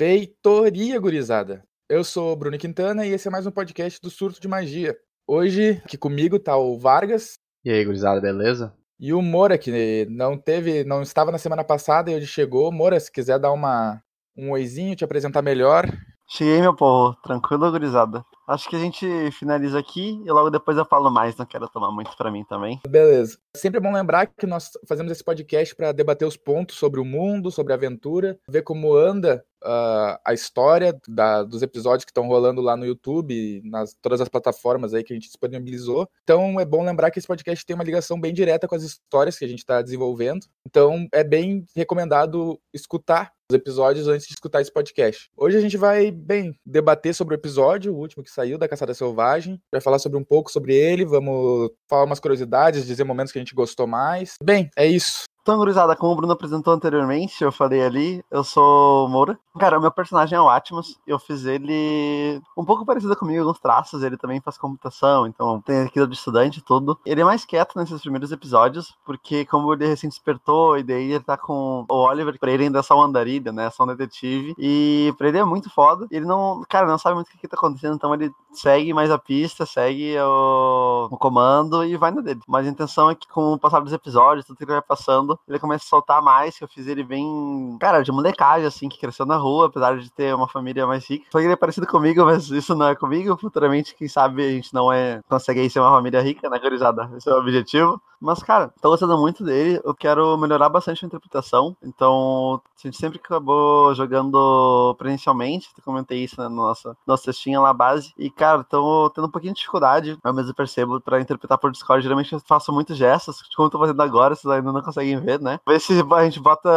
Feitoria, gurizada! Eu sou o Bruno Quintana e esse é mais um podcast do Surto de Magia. Hoje, aqui comigo tá o Vargas. E aí, gurizada, beleza? E o Moura, que não teve, não estava na semana passada e hoje chegou. Moura, se quiser dar uma, um oizinho, te apresentar melhor. Cheguei, meu povo. Tranquilo, gurizada? Acho que a gente finaliza aqui e logo depois eu falo mais, não quero tomar muito para mim também. Beleza. Sempre é bom lembrar que nós fazemos esse podcast para debater os pontos sobre o mundo, sobre a aventura, ver como anda uh, a história da, dos episódios que estão rolando lá no YouTube, nas todas as plataformas aí que a gente disponibilizou. Então é bom lembrar que esse podcast tem uma ligação bem direta com as histórias que a gente está desenvolvendo. Então é bem recomendado escutar os episódios antes de escutar esse podcast. Hoje a gente vai, bem, debater sobre o episódio, o último que saiu da Caçada Selvagem. Vai falar sobre um pouco sobre ele, vamos falar umas curiosidades, dizer momentos que a gente gostou mais. Bem, é isso. Então, gurizada, como o Bruno apresentou anteriormente, eu falei ali, eu sou Moura. Cara, o meu personagem é o Atmos, eu fiz ele um pouco parecido comigo, alguns traços, ele também faz computação, então tem aquilo de estudante tudo. Ele é mais quieto nesses primeiros episódios, porque como ele recém despertou, e daí ele tá com o Oliver, pra ele ainda é só um andarilho, né, só um detetive, e pra ele é muito foda. Ele não, cara, não sabe muito o que, que tá acontecendo, então ele segue mais a pista, segue o, o comando e vai na dele. Mas a intenção é que com o passar dos episódios, tudo que ele vai passando, ele começa a soltar mais, que eu fiz ele bem, cara, de molecagem, assim, que cresceu na rua, apesar de ter uma família mais rica. Só que ele é parecido comigo, mas isso não é comigo. Futuramente, quem sabe a gente não é, consegue ser uma família rica, né, gurizada? Esse é o objetivo. Mas, cara, tô gostando muito dele. Eu quero melhorar bastante a interpretação. Então, a gente sempre acabou jogando presencialmente. Eu comentei isso na nossa, nossa textinha lá base. E, cara, tô tendo um pouquinho de dificuldade, eu mesmo percebo, pra interpretar por Discord. Geralmente eu faço muitos gestos, como eu tô fazendo agora, vocês ainda não conseguem ver, né? Ver se a gente bota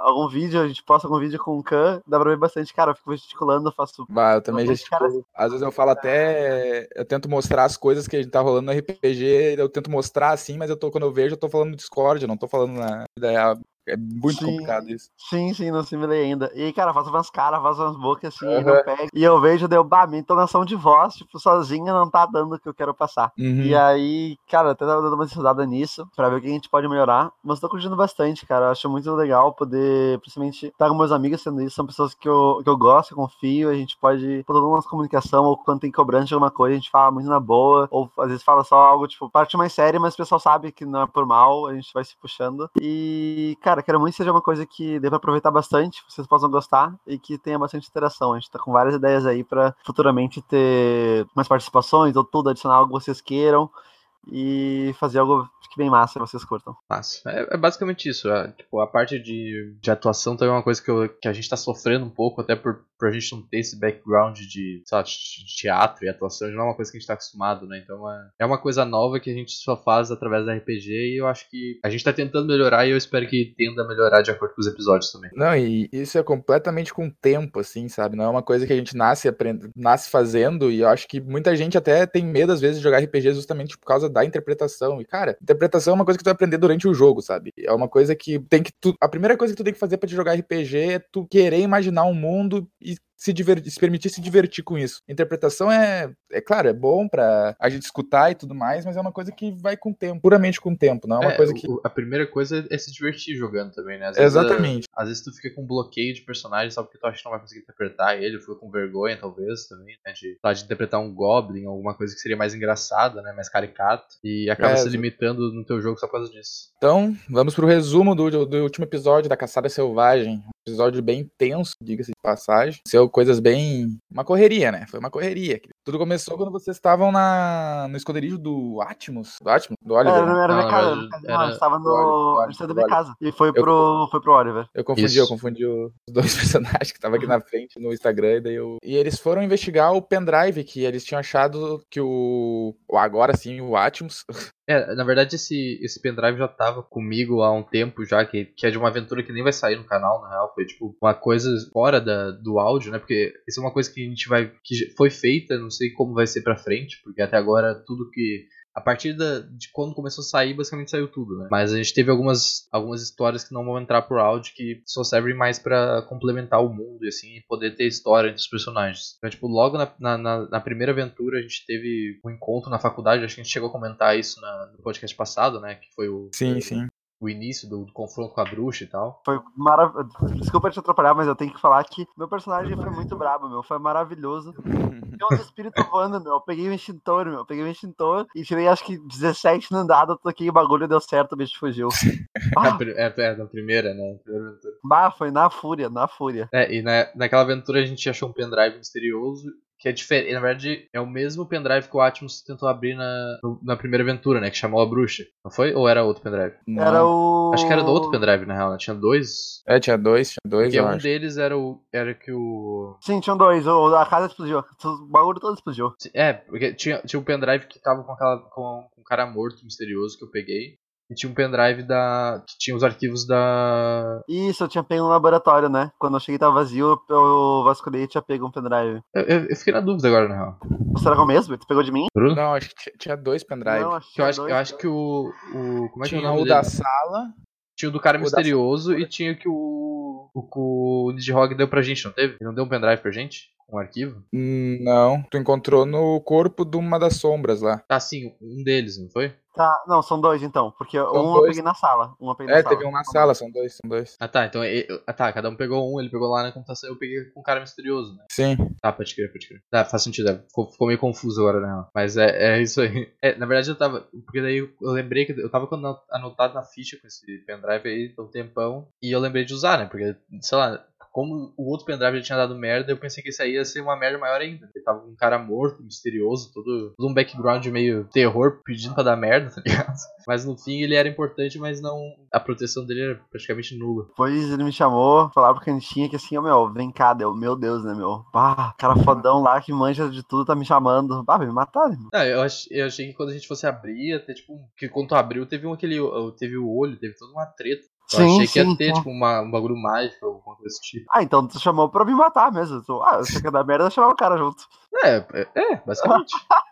algum vídeo, a gente posta algum vídeo com o Khan, dá pra ver bastante. Cara, eu fico gesticulando, eu faço. Bah, eu também gesticulo. Cara... Às vezes eu falo até. Eu tento mostrar as coisas que a gente tá rolando no RPG, eu tento mostrar assim, mas eu tô, quando eu vejo, eu tô falando no Discord, eu não tô falando na real. É muito sim, complicado isso. Sim, sim, não simulei ainda. E, cara, faço umas caras, faço umas bocas assim, uhum. e não pego. E eu vejo, deu, bah, minha entonação de voz, tipo, sozinha não tá dando o que eu quero passar. Uhum. E aí, cara, até tava dando uma estudada nisso, pra ver o que a gente pode melhorar. Mas tô curtindo bastante, cara. Acho muito legal poder, principalmente, estar com meus amigos sendo isso. São pessoas que eu, que eu gosto, confio. A gente pode, por uma comunicação, ou quando tem cobrante de alguma coisa, a gente fala muito na boa. Ou às vezes fala só algo, tipo, parte mais séria, mas o pessoal sabe que não é por mal, a gente vai se puxando. E, cara, quero muito que seja uma coisa que dê pra aproveitar bastante, vocês possam gostar e que tenha bastante interação. A gente tá com várias ideias aí para futuramente ter mais participações ou tudo, adicionar algo que vocês queiram e fazer algo que bem massa vocês curtam. Massa. É, é basicamente isso. É, tipo, a parte de, de atuação também é uma coisa que, eu, que a gente tá sofrendo um pouco, até por, por a gente não ter esse background de, lá, de teatro e atuação, não é uma coisa que a gente tá acostumado, né? Então é, é uma coisa nova que a gente só faz através da RPG e eu acho que a gente tá tentando melhorar e eu espero que tenda a melhorar de acordo com os episódios também. Não, e isso é completamente com tempo, assim, sabe? Não é uma coisa que a gente nasce, aprende, nasce fazendo e eu acho que muita gente até tem medo às vezes de jogar RPG justamente por causa da interpretação. E, cara, interpretação é uma coisa que tu vai aprender durante o jogo, sabe? É uma coisa que tem que. Tu, a primeira coisa que tu tem que fazer para te jogar RPG é tu querer imaginar um mundo se, divertir, se permitir se divertir com isso. Interpretação é, é claro, é bom para a gente escutar e tudo mais, mas é uma coisa que vai com o tempo, puramente com o tempo, não é uma é, coisa que. A primeira coisa é se divertir jogando também, né? Às vezes, Exatamente. Às vezes tu fica com bloqueio de personagem só porque tu acha que não vai conseguir interpretar ele, fica com vergonha, talvez, também, né? De, de interpretar um Goblin, alguma coisa que seria mais engraçada, né? Mais caricato. E acaba é, se limitando no teu jogo só por causa disso. Então, vamos pro resumo do, do último episódio da Caçada Selvagem. Um episódio bem tenso, diga-se de passagem. Seu coisas bem. Uma correria, né? Foi uma correria. Tudo começou quando vocês estavam na... no esconderijo do Atmos. Do Atmos? Do Oliver. É, não era minha casa. Não, eu estava no, centro da minha casa. E foi pro, foi pro Oliver. Eu confundi, Isso. eu confundi os dois personagens que estavam aqui na frente no Instagram. E, daí eu... e eles foram investigar o pendrive que eles tinham achado que o. Agora sim, o Atmos. É, na verdade esse, esse pendrive já tava comigo há um tempo já, que, que é de uma aventura que nem vai sair no canal, na real. Foi tipo uma coisa fora da, do áudio, né? Porque isso é uma coisa que a gente vai. que foi feita, não sei como vai ser pra frente, porque até agora tudo que a partir da, de quando começou a sair, basicamente saiu tudo, né? Mas a gente teve algumas, algumas histórias que não vão entrar por áudio que só servem mais para complementar o mundo e assim, e poder ter história entre os personagens. Então, tipo, logo na, na, na, primeira aventura a gente teve um encontro na faculdade, acho que a gente chegou a comentar isso na, no podcast passado, né? Que foi o. Sim, sim. O início do, do confronto com a bruxa e tal. Foi maravilhoso. Desculpa te atrapalhar, mas eu tenho que falar que meu personagem foi muito brabo, meu. Foi maravilhoso. Tem uns espíritos voando, meu. Eu peguei o extintor, meu. Eu peguei o extintor e tirei acho que 17 no andado, toquei o bagulho deu certo, o bicho fugiu. Ah, é, é, na primeira, né? Primeira. Bah, foi na fúria, na fúria. É, e na, naquela aventura a gente achou um pendrive misterioso que é diferente. Na verdade, é o mesmo pendrive que o Atmos tentou abrir na, na primeira aventura, né? Que chamou a bruxa. Não foi? Ou era outro pendrive? Não. Era o. Acho que era do outro pendrive, na real, né? Tinha dois. É, tinha dois, tinha dois. Eu um acho. deles era o. Era que o. Sim, tinham dois. O, a casa explodiu. O bagulho todo explodiu. É, porque tinha, tinha um pendrive que tava com aquela. com um cara morto misterioso que eu peguei. E tinha um pendrive da. que tinha os arquivos da. Isso, eu tinha pego no laboratório, né? Quando eu cheguei tava vazio, eu vasculhei e tinha pego um pendrive. Eu, eu, eu fiquei na dúvida agora, na real. Será que é o mesmo? Tu pegou de mim? Bruno? Não, acho que tinha dois pendrive. Não, acho que eu, tinha acho, dois. eu acho que o. o como é que é o tinha nome o dele? da sala. Tinha o do cara o misterioso e tinha que o. O que o Nidhogg deu pra gente, não teve? Ele não deu um pendrive pra gente? Um arquivo? Hum, Não, tu encontrou no corpo de uma das sombras lá. Tá, sim, um deles, não foi? Tá, não, são dois então. Porque um eu dois. peguei na sala. Um eu peguei É, na sala. teve um na sala, são dois, são dois. Ah tá, então. Ah tá, cada um pegou um, ele pegou lá na computação eu peguei com o cara misterioso, né? Sim. Tá, pode crer, pode crer. Tá, faz sentido, é, ficou, ficou meio confuso agora, né? Mas é, é isso aí. É, na verdade eu tava. Porque daí eu lembrei que eu tava anotado na ficha com esse pendrive aí há um tempão. E eu lembrei de usar, né? Porque, sei lá. Como o outro pendrive já tinha dado merda, eu pensei que esse aí ia ser uma merda maior ainda. Ele tava com um cara morto, misterioso, todo, todo um background meio terror, pedindo pra dar merda, tá ligado? Mas no fim ele era importante, mas não. A proteção dele era praticamente nula. Depois ele me chamou, falava pro cantinho que assim, ó, meu, vem cá, deu, meu Deus, né, meu? Bah, cara fodão lá que manja de tudo tá me chamando. Bah, vai me matar, né, meu? Não, eu, ach, eu achei que quando a gente fosse abrir, ter tipo. Que quando tu abriu, teve um aquele. Teve o olho, teve toda uma treta. Eu Sim, achei que ia sim, ter, sim. tipo, uma, um bagulho mágico, alguma coisa desse tipo. Ah, então tu chamou pra me matar mesmo. Tu, ah, você quer dar merda, eu chamava o cara junto. É, é, é, basicamente.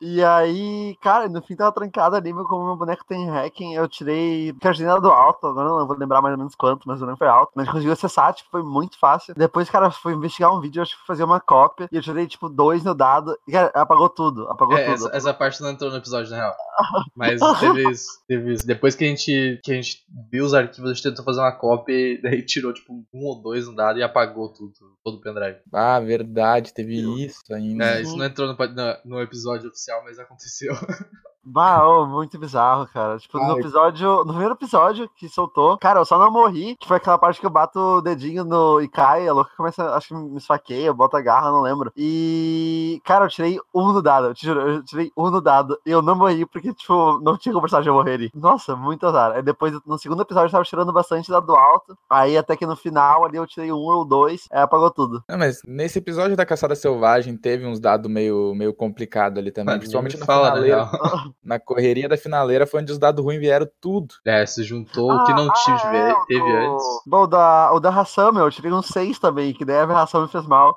E aí, cara, no fim tava trancado ali, meu, como meu boneco tem hacking, eu tirei cardinal do alto, agora eu não vou lembrar mais ou menos quanto, mas o não foi alto. Mas conseguiu acessar, tipo, foi muito fácil. Depois, cara, foi investigar um vídeo, eu acho que fazer uma cópia, e eu tirei, tipo, dois no dado, e, cara, apagou tudo, apagou É, tudo. essa, essa parte não entrou no episódio, na real. Mas teve isso, teve isso. Depois que a gente, que a gente viu os arquivos, a gente tentou fazer uma cópia e daí tirou, tipo, um ou dois no dado e apagou tudo, todo o pendrive. Ah, verdade, teve isso ainda. É, isso não entrou no, no, no episódio oficial, mas aconteceu. Bah, ô, muito bizarro, cara. Tipo, no Ai. episódio. No primeiro episódio que soltou, cara, eu só não morri, que foi aquela parte que eu bato o dedinho no e cai, a louca começa, acho que me esfaqueia, bota a garra, não lembro. E, cara, eu tirei um no dado, eu te juro, eu tirei um no dado e eu não morri porque, tipo, não tinha conversado de eu morrer ali. Nossa, muito azar. Aí depois, no segundo episódio, eu tava tirando bastante dado alto. Aí até que no final ali eu tirei um ou dois, aí apagou tudo. Não, mas nesse episódio da Caçada Selvagem teve uns dados meio, meio complicado ali também. Mas principalmente na fala, na finaleira. Na correria da finaleira foi onde os dados ruins vieram tudo. É, se juntou o que não tive, Ah, é, o teve do- antes. Bom, o da, o da ração, meu, eu tirei um seis também, que daí a ração me fez mal.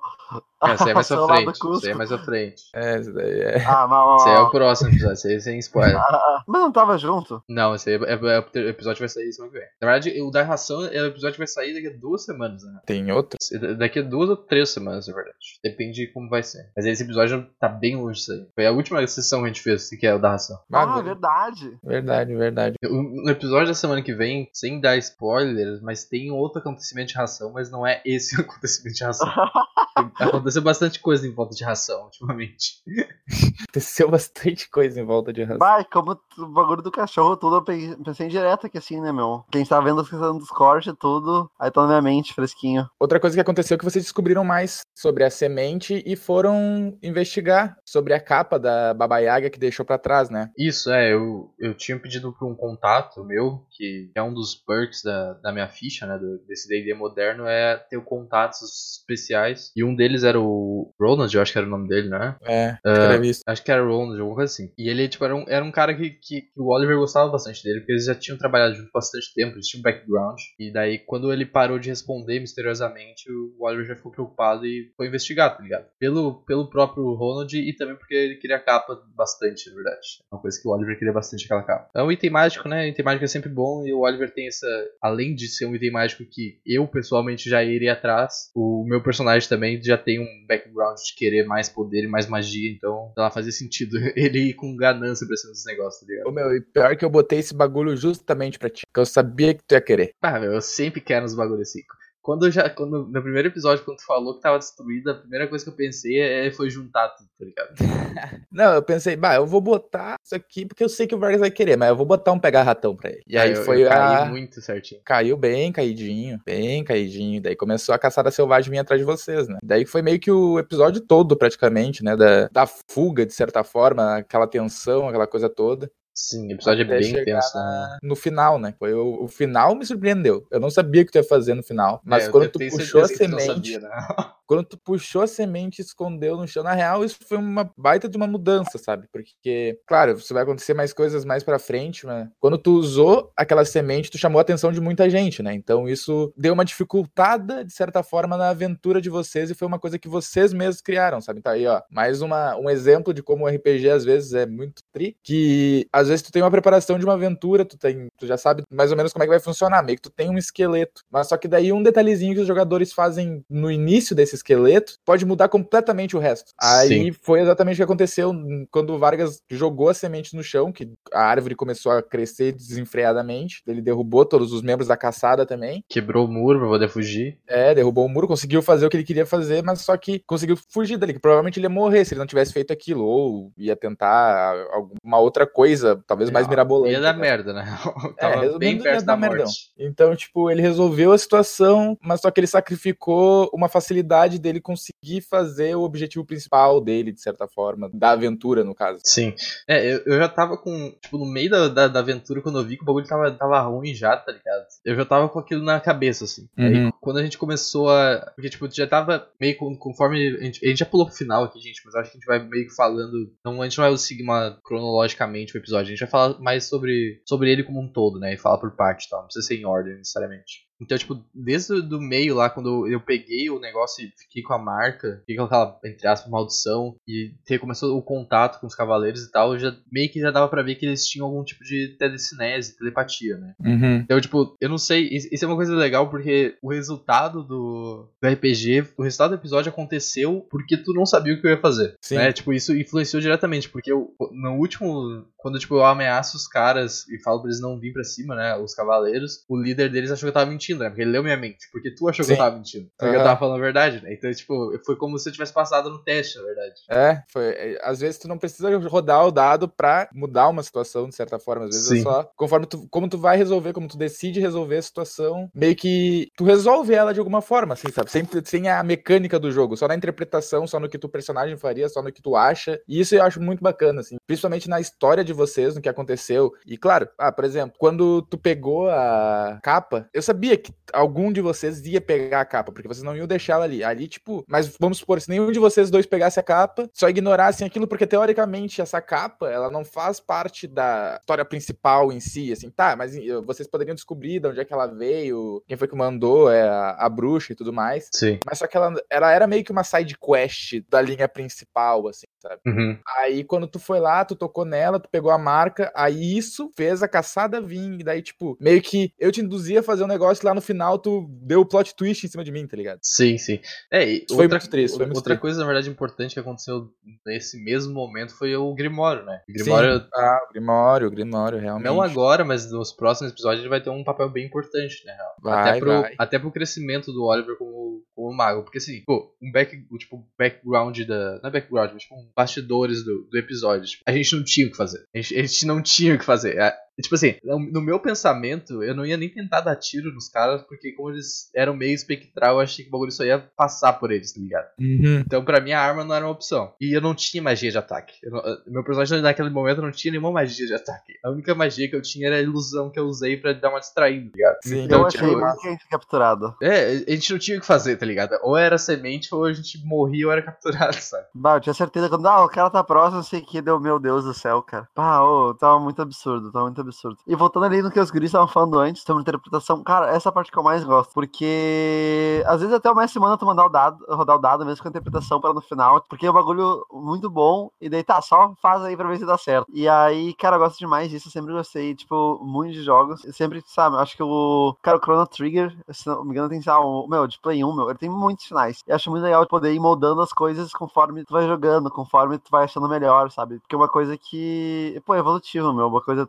É, isso aí é mais do frente. Aí é mais pra frente. É, isso daí é. Ah, mal, mal, Isso aí é o próximo episódio, isso aí é sem spoiler. Ah, Mas não tava junto? Não, esse aí é, é- é- o episódio vai sair semana que vem. Na verdade, o da ração, é, o episódio vai sair daqui a duas semanas, né? Tem outro? Daqui a duas ou três semanas, na verdade. Depende de como vai ser. Mas esse episódio tá bem longe disso aí. Foi a última sessão que a gente fez, que é o da ração. Ah, ver- verdade. verdade, verdade. O- No episódio da semana que vem, sem dar spoilers, mas tem outro acontecimento de ração, mas não é esse acontecimento de ração. Aconteceu bastante coisa em volta de ração, ultimamente. Aconteceu bastante coisa em volta de raça. Vai, como o bagulho do cachorro, tudo, eu pe- pensei direto aqui assim, né, meu? Quem tá vendo as questões do Discord e tudo, aí tá na minha mente, fresquinho. Outra coisa que aconteceu é que vocês descobriram mais sobre a semente e foram investigar sobre a capa da Baba Yaga que deixou pra trás, né? Isso, é, eu, eu tinha pedido pra um contato meu, que é um dos perks da, da minha ficha, né, do- desse D&D moderno, é ter contatos especiais. E um deles era o Ronald, eu acho que era o nome dele, né? É, isso. Acho que era Ronald, alguma coisa assim. E ele, tipo, era um, era um cara que, que, que o Oliver gostava bastante dele, porque eles já tinham trabalhado junto bastante tempo, eles tinham background. E daí, quando ele parou de responder misteriosamente, o Oliver já ficou preocupado e foi investigar, tá ligado? Pelo, pelo próprio Ronald e também porque ele queria capa bastante, na verdade. É uma coisa que o Oliver queria bastante aquela capa. É um item mágico, né? Item mágico é sempre bom e o Oliver tem essa. Além de ser um item mágico que eu pessoalmente já iria atrás, o meu personagem também já tem um background de querer mais poder e mais magia, então Então, sei lá, fazia sentido ele ir com ganância pra cima dos negócios, tá ligado? Ô, meu, e pior que eu botei esse bagulho justamente pra ti. Que eu sabia que tu ia querer. Ah, meu, eu sempre quero uns bagulhos assim. Quando já. Quando, no primeiro episódio, quando tu falou que tava destruída, a primeira coisa que eu pensei é, foi juntar tudo, tá ligado? Não, eu pensei, bah, eu vou botar isso aqui porque eu sei que o Vargas vai querer, mas eu vou botar um pegar ratão pra ele. E aí foi eu a. muito certinho. Caiu bem caidinho, bem caidinho. Daí começou a caçada selvagem vir atrás de vocês, né? Daí foi meio que o episódio todo, praticamente, né? Da, da fuga, de certa forma, aquela tensão, aquela coisa toda. Sim, o episódio é bem tenso, na- no final, né? Foi o, o final me surpreendeu. Eu não sabia o que tu ia fazer no final. Mas É, quando tu puxou a semente, sabia, né? quando tu puxou a semente e escondeu no chão, na real, isso foi uma baita de uma mudança, sabe? Porque, claro, isso vai acontecer mais coisas mais pra frente, mas quando tu usou aquela semente, tu chamou a atenção de muita gente, né? Então isso deu uma dificultada, de certa forma, na aventura de vocês e foi uma coisa que vocês mesmos criaram, sabe? Então aí, ó, mais uma, um exemplo de como o RPG às vezes é muito tri, que às vezes tu tem uma preparação de uma aventura, tu tem, tu já sabe mais ou menos como é que vai funcionar, meio que tu tem um esqueleto, mas só que daí um detalhezinho que os jogadores fazem no início desse esqueleto pode mudar completamente o resto. Aí foi exatamente o que aconteceu quando o Vargas jogou a semente no chão, que a árvore começou a crescer desenfreadamente, ele derrubou todos os membros da caçada também, Quebrou o muro pra poder fugir. é, derrubou o muro, conseguiu fazer o que ele queria fazer, mas só que conseguiu fugir dali, que provavelmente ele ia morrer se ele não tivesse feito aquilo, ou ia tentar alguma outra coisa, talvez mais mirabolante. Ia dar né? merda, né? É, Tava resumindo, bem ia perto dar da merdão. Então, tipo, ele resolveu a situação, mas só que ele sacrificou uma facilidade dele conseguir fazer o objetivo principal dele, de certa forma, da aventura, no caso. Sim. É, eu, eu já tava com. Tipo, no meio da, da, da aventura, quando eu vi que o bagulho tava, tava ruim já, tá ligado? Eu já tava com aquilo na cabeça, assim. Uhum. Aí, quando a gente começou a. Porque, tipo, já tava meio com- conforme. A gente, a gente já pulou pro final aqui, gente, mas acho que a gente vai meio que falando. Não, a gente não vai seguir uma, cronologicamente o episódio. A gente vai falar mais sobre, sobre ele como um todo, né? E falar por parte e tal. Não precisa ser em ordem necessariamente. Então, tipo, desde o do meio lá, quando eu peguei o negócio e fiquei com a marca, fiquei com aquela, entre aspas, maldição, e ter, começou o contato com os cavaleiros e tal, eu já, meio que já dava pra ver que eles tinham algum tipo de telecinese, telepatia, né? Uhum. Então, tipo, eu não sei, isso é uma coisa legal porque o resultado do, do RPG, o resultado do episódio aconteceu porque tu não sabia o que eu ia fazer. Sim. Né? Tipo, isso influenciou diretamente, porque eu, no último, quando tipo, eu ameaço os caras e falo pra eles não vir pra cima, né, os cavaleiros, o líder deles achou que eu tava mentindo, né, porque ele leu minha mente, porque tu achou que eu Sim. tava mentindo, porque eu Aham. tava falando a verdade, né, então, tipo, foi como se eu tivesse passado no teste, na verdade. É, foi. é, Às vezes tu não precisa rodar o dado pra mudar uma situação, de certa forma. Às vezes Sim. é só. Conforme tu. Como tu vai resolver, como tu decide resolver a situação, meio que tu resolve ela de alguma forma, assim, sabe? Sempre sem a mecânica do jogo, só na interpretação, só no que tu personagem faria, só no que tu acha. E isso eu acho muito bacana, assim. Principalmente na história de vocês, no que aconteceu. E claro, ah, por exemplo, quando tu pegou a capa, eu sabia que algum de vocês ia pegar a capa, porque vocês não iam deixar ela ali. Ali, tipo, mas vamos supor, se nenhum de vocês dois pegasse a capa, só ignorassem aquilo, porque teoricamente essa capa, ela não faz parte da história principal em si, assim, tá, mas eh, vocês poderiam descobrir de onde é que ela veio, quem foi que mandou, é a, a bruxa e tudo mais. Sim. Mas só que ela, ela era meio que uma side quest da linha principal, assim, sabe? Uhum. Aí quando tu foi lá, tu tocou nela, tu pegou a marca, aí isso fez a caçada vir. E daí, tipo, meio que eu te induzia a fazer um negócio e lá no final tu deu o plot twist em cima de mim, tá ligado? Sim, sim. É, e foi outra, muito triste, foi muito outra triste. coisa, na verdade, importante que aconteceu nesse mesmo momento foi o Grimório, né? O Grimório, Sim. Ah, o Grimório, o Grimório, realmente. não agora, mas nos próximos episódios ele vai ter um papel bem importante, né? real. Vai, até, pro, vai. até pro crescimento do Oliver como, como mago. Porque assim, pô, um back, tipo, background da. Não é background, mas tipo, um bastidores do, do episódio. Tipo, a gente não tinha o que fazer. A gente, a gente não tinha o que fazer. É, Tipo assim, no meu pensamento, eu não ia nem tentar dar tiro nos caras, porque como eles eram meio espectral, eu achei que o bagulho só ia passar por eles, tá ligado? Uhum. Então, pra mim, a arma não era uma opção. E eu não tinha magia de ataque. Não- eh, meu personagem naquele momento não tinha nenhuma magia de ataque. A única magia que eu tinha era a ilusão que eu usei pra dar uma distraída, tá ligado? Sim, Então, eu tipo, achei muito que a gente foi capturado. É, a gente não tinha o que fazer, tá ligado? Ou era semente, ou a gente morria ou era capturado, sabe? Bah, eu tinha certeza quando, ah, o cara tá próximo, não sei que, deu, meu Deus do céu, cara. Pá, ô, tava muito absurdo, tava muito absurdo. E voltando ali no que os guris estavam falando antes, sobre interpretação, cara, essa parte que eu mais gosto. Porque às vezes até o mais semana tu mandar o dado, rodar o dado mesmo com a interpretação para no final, porque é um bagulho muito bom. E daí tá, só faz aí pra ver se dá certo. E aí, cara, eu gosto demais disso. Eu sempre gostei, tipo, muito de jogos. Eu sempre, sabe, acho que o. Cara, o Chrono Trigger, se não me engano, tem, sabe, o, meu, de Play 1, meu, ele tem muitos finais. E acho muito legal poder ir moldando as coisas conforme tu vai jogando, conforme tu vai achando melhor, sabe? Porque é uma coisa que, pô, é evolutivo, meu. Uma coisa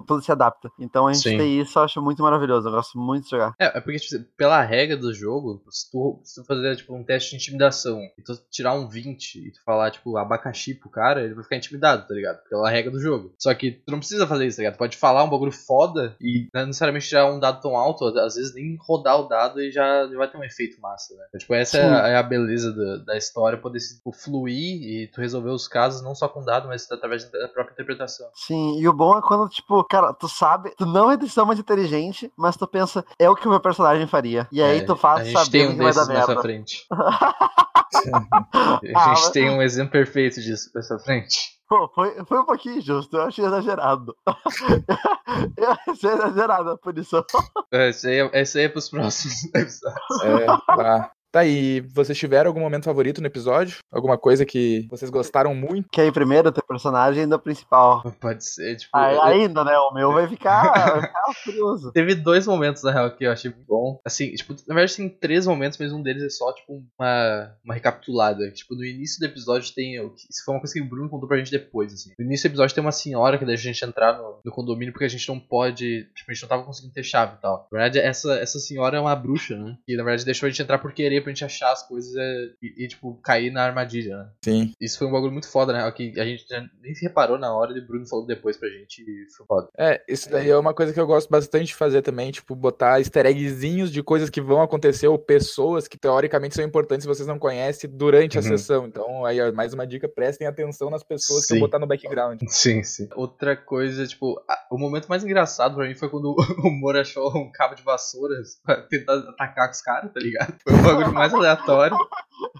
tudo, tudo se adapta. Então a gente Sim. ter isso eu acho muito maravilhoso. Eu gosto muito de jogar. É, é porque, tipo, pela regra do jogo, se tu, se tu fazer, tipo, um teste de intimidação e tu tirar um 20 e tu falar, tipo, abacaxi pro cara, ele vai ficar intimidado, tá ligado? Pela regra do jogo. Só que tu não precisa fazer isso, tá ligado? Tu pode falar um bagulho foda e não necessariamente tirar um dado tão alto, às vezes nem rodar o dado e já, vai ter um efeito massa, né? Então, tipo, essa é a, é a, beleza da, da história, poder se, tipo, fluir e tu resolver os casos não só com dado, mas através da própria interpretação. Sim, e o bom é quando, tipo, cara, tu sabe, tu não é decisão mais inteligente, mas tu pensa, é o que o meu personagem faria. E aí é, tu faz sabendo um que vai dar merda. Mais frente. a gente ah, tem um exemplo perfeito disso pra essa frente. Pô, foi, foi um pouquinho injusto, eu achei exagerado. eu achei exagerado a punição. É, esse aí, é, esse aí é pros próximos episódios. É, tá. Tá, e vocês tiveram algum momento favorito no episódio? Alguma coisa que vocês gostaram muito? Que aí primeiro teu personagem ainda principal. Pode ser, tipo. Aí, ainda, né? O meu vai ficar, vai ficar curioso. Teve dois momentos, na real, que eu achei muito bom. Assim, tipo, na verdade tem três momentos, mas um deles é só, tipo, uma, uma recapitulada. Tipo, no início do episódio tem. Isso foi uma coisa que o Bruno contou pra gente depois, assim. No início do episódio tem uma senhora que deixa a gente entrar no, no condomínio porque a gente não pode. Tipo, a gente não tava conseguindo ter chave e tal. Na verdade, essa, essa senhora é uma bruxa, né? E na verdade deixou a gente entrar por querer pra gente achar as coisas é, e, e, tipo, cair na armadilha, né? Sim. Isso foi um bagulho muito foda, né? Que a gente nem se reparou na hora e o Bruno falou depois pra gente e foi foda. É, isso daí é uma coisa que eu gosto bastante de fazer também, tipo, botar easter eggzinhos de coisas que vão acontecer ou pessoas que teoricamente são importantes se vocês não conhecem durante a uhum. sessão. Então, aí, ó, mais uma dica, prestem atenção nas pessoas sim. que eu botar no background. Sim, sim. Outra coisa, tipo, a, o momento mais engraçado pra mim foi quando o Moro achou um cabo de vassouras pra tentar atacar com os caras, tá ligado? Foi o bagulho mais aleatório.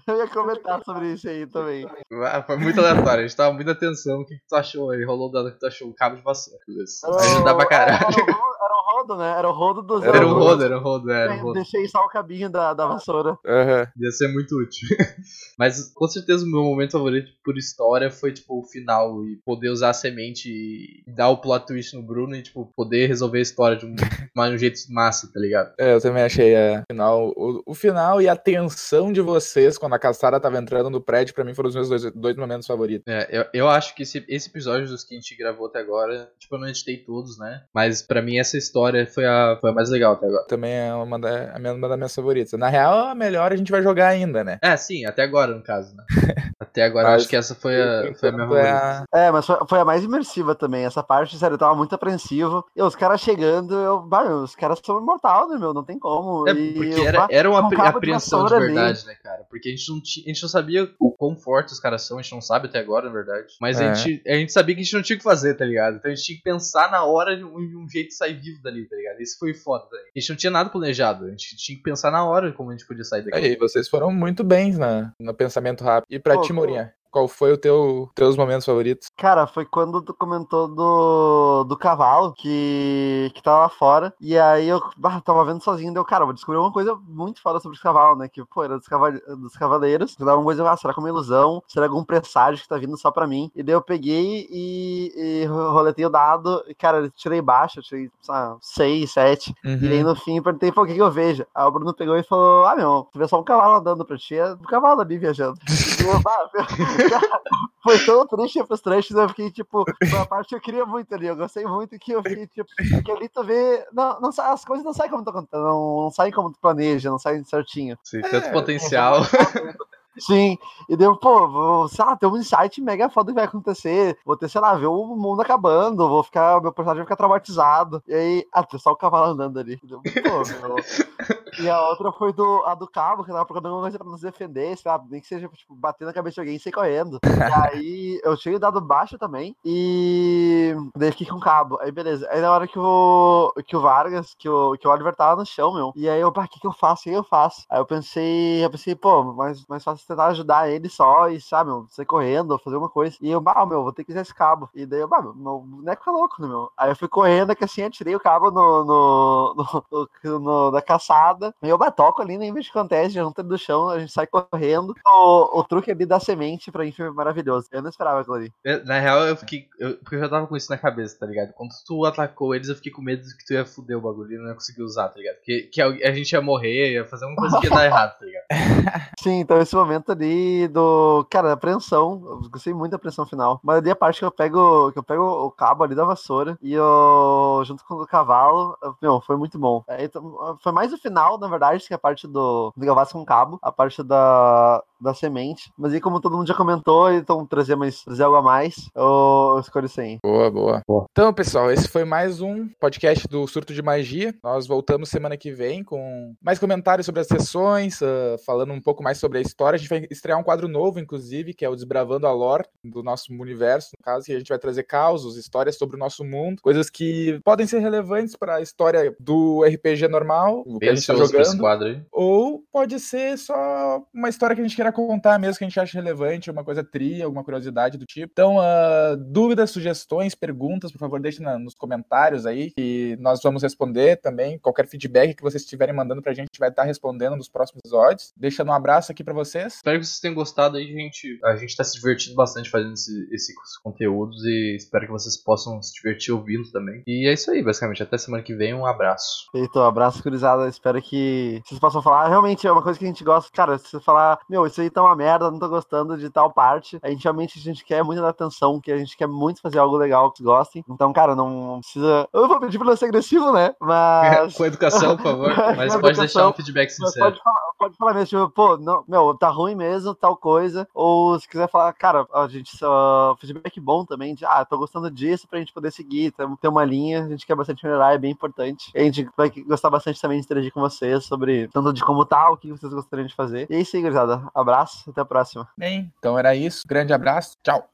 Eu ia comentar sobre isso aí também. Ah, foi muito aleatório, a gente tava muita atenção. O que, que tu achou aí? Rolou o dado que tu achou? O cabo de vassoura. Ajudar pra caralho. Era o rodo, né? Era o rodo dos. Era o rodo, era o rodo, era o rodo. Deixei só o cabinho da, da vassoura. Uhum. Ia ser muito útil. Mas com certeza o meu momento favorito por história foi, tipo, o final e poder usar a semente e dar o plot twist no Bruno e, tipo, poder resolver a história de um, de um jeito massa, tá ligado? É, eu também achei é, final, o, o final e a tensão de vocês quando a Caçara tava entrando no prédio, pra mim foram os meus dois, dois momentos favoritos. É, eu, eu acho que esse, esse episódio dos que a gente gravou até agora, tipo, eu não editei todos, né? Mas pra mim essa história foi a, foi a mais legal até agora. Também é uma, da, a minha, uma das minhas favoritas. Na real, a melhor a gente vai jogar ainda, né? É, sim, até agora, no caso, né? até agora, mas, acho que essa foi a, foi a minha favorita. É, mas foi, foi, a mais imersiva também. Essa parte, sério, eu tava muito apreensivo. E os caras chegando, eu, bah, os caras são imortais, né, meu? Não tem como. É, porque era, era uma apreensão de, de verdade, né, cara? Porque a gente, não a gente não sabia o quão fortes os caras são, a gente não sabe até agora, na verdade. Mas é. a, gente, a gente sabia que a gente não tinha o que fazer, tá ligado? Então a gente tinha que pensar na hora de um, de um jeito de sair vivo dali, tá ligado? Isso foi foda, tá A gente não tinha nada planejado, a gente tinha que pensar na hora como a gente podia sair daqui. Aí, vocês foram muito bem na, no pensamento rápido. E pra Pô, ti, Morinha? Qual foi o teu teus momentos favoritos? Cara, foi quando tu comentou do, do cavalo que, que tava lá fora. E aí eu bah, tava vendo sozinho, deu, cara, vou descobrir uma coisa muito foda sobre os cavalos, né? Que, pô, era dos, caval dos cavaleiros. Eu dava uma coisa, ah, será que é uma ilusão? Será algum presságio que tá vindo só pra mim? E daí eu peguei e, e roletei o dado. E, cara, tirei baixo, tirei, sabe, seis, sete. Uhum. E aí no fim perguntei, pô, o que, que eu vejo? Aí o Bruno pegou e falou, ah, meu, tu vê só um cavalo andando pra ti, é o cavalo ali viajando. Foi tão triste e frustrante, eu fiquei, tipo, foi a parte que eu queria muito ali. Eu gostei muito que eu fiquei, tipo, que ali tu vê. Não, não, as coisas não saem como tu não, não saem como tu planeja, não saem certinho. Sim, tanto é, potencial. Sim, e deu, pô, vou, sei lá, ter um insight mega foda que vai acontecer. Vou ter, sei lá, ver o mundo acabando, vou ficar, meu personagem vai ficar traumatizado. E aí, ah, só o cavalo andando ali. Deu, pô, meu. E a outra foi do, a do cabo, que tava procurando alguma coisa pra nos defender, sabe? Nem que seja, tipo, bater na cabeça de alguém e sair correndo. e aí, eu tinha dado baixo também, e daí fiquei com o cabo. Aí, beleza. Aí, na hora que o, que o Vargas, que o, que o Oliver tava no chão, meu, e aí eu, pá, o que que eu faço? O que eu faço? Aí eu pensei, eu pensei, pô, mais, mais fácil tentar ajudar ele só e, sabe, meu, sair correndo, fazer uma coisa. E eu, bah, meu, vou ter que usar esse cabo. E daí eu, bah, meu boneco é louco, né, meu? Aí eu fui correndo, que assim, atirei o cabo no, no, no, no, no da caçada. E eu batoco ali, nem vejo o que acontece, junto do chão, a gente sai correndo. O, o truque ali da semente, pra mim, foi maravilhoso. Eu não esperava aquilo ali. Na real, eu fiquei. Eu, porque eu já tava com isso na cabeça, tá ligado? Quando tu atacou eles, eu fiquei com medo de que tu ia fuder o bagulho e não ia conseguir usar, tá ligado? Que, que a gente ia morrer, ia fazer uma coisa que ia dar errado, tá ligado? Sim, então esse momento ali do. Cara, apreensão. Eu gostei muito da apreensão final. Mas ali a parte que eu pego. Que eu pego o cabo ali da vassoura e eu. junto com o cavalo. Meu, foi muito bom. É, então, foi mais o final, na verdade, que a parte do, do Gavassi com cabo. A parte da, da semente. Mas aí, como todo mundo já comentou, então trazer mais trazer algo a mais, eu, escolho isso aí. Boa, boa, boa. Então, pessoal, esse foi mais um podcast do Surto de Magia. Nós voltamos semana que vem com mais comentários sobre as sessões, uh, falando um pouco mais sobre a história. A gente vai estrear um quadro novo, inclusive, que é o Desbravando a Lore do nosso universo, no caso, que a gente vai trazer causos, histórias sobre o nosso mundo, coisas que podem ser relevantes para a história do RPG normal, que a gente tá jogando. Ou pode ser só uma história que a gente queira contar mesmo, que a gente acha relevante, uma coisa tri, alguma curiosidade do tipo. Então, uh, dúvidas, sugestões, perguntas, por favor, deixem na, nos comentários aí, que nós vamos responder também. Qualquer feedback que vocês estiverem mandando pra gente, a gente vai estar respondendo nos próximos episódios. Deixando um abraço aqui para vocês. Espero que vocês tenham gostado aí, gente. A gente tá se divertindo bastante fazendo esse, esses conteúdos e espero que vocês possam se divertir ouvindo também. E é isso aí, basicamente. Até semana que vem, um abraço. Feito, um abraço, curizada. Espero que vocês possam falar. Realmente é uma coisa que a gente gosta. Cara, se você falar, meu, isso aí tá uma merda, não tô gostando de tal parte, a gente realmente a gente quer muito dar atenção, que a gente quer muito fazer algo legal que vocês gostem. Então, cara, não precisa. Eu vou pedir pra não ser agressivo, né? Mas. Com educação, por favor. Mas pode deixar um feedback sincero. Pode falar, pode falar mesmo, tipo, pô, não, meu, tá ruim mesmo, tal coisa. Ou se quiser falar, cara, a gente só. Feedback bom também, de ah, tô gostando disso pra gente poder seguir, ter uma linha, a gente quer bastante melhorar, é bem importante. A gente vai gostar bastante também de interagir com vocês sobre tanto de como tá, o que vocês gostariam de fazer. E é isso aí, gurizada. Abraço, até a próxima. Bem, então era isso. Grande abraço. Tchau.